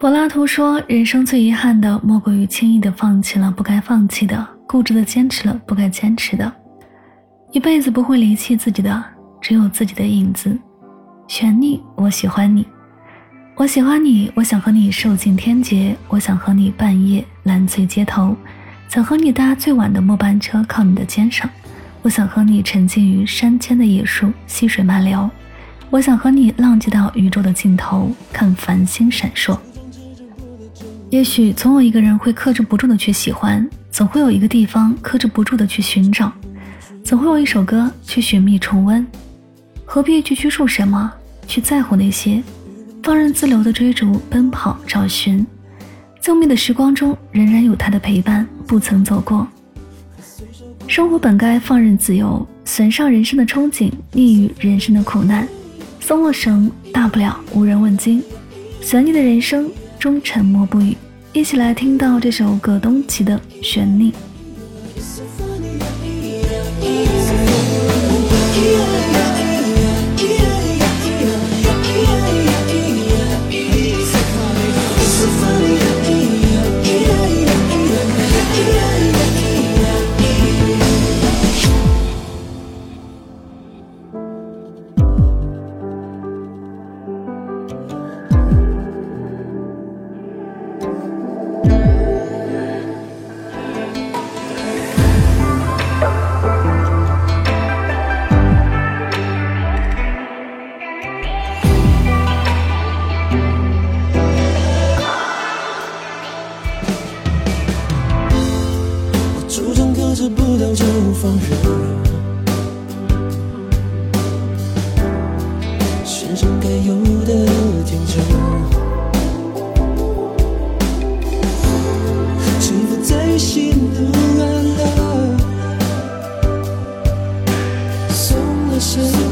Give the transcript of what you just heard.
柏拉图说：“人生最遗憾的，莫过于轻易的放弃了不该放弃的，固执的坚持了不该坚持的。一辈子不会离弃自己的，只有自己的影子。”玄逆，我喜欢你，我喜欢你，我想和你受尽天劫，我想和你半夜烂醉街头，想和你搭最晚的末班车，靠你的肩上。我想和你沉浸于山间的野树，溪水漫流。我想和你浪迹到宇宙的尽头，看繁星闪烁。也许总有一个人会克制不住的去喜欢，总会有一个地方克制不住的去寻找，总会有一首歌去寻觅重温。何必去拘束什么？去在乎那些？放任自流的追逐、奔跑、找寻，静谧的时光中仍然有他的陪伴，不曾走过。生活本该放任自由，损上人生的憧憬，溺于人生的苦难。松了绳，大不了无人问津。悬溺的人生，终沉默不语。一起来听到这首葛东奇的旋律。得不到就放任，身上该有的天真，在喜怒哀乐。送了谁？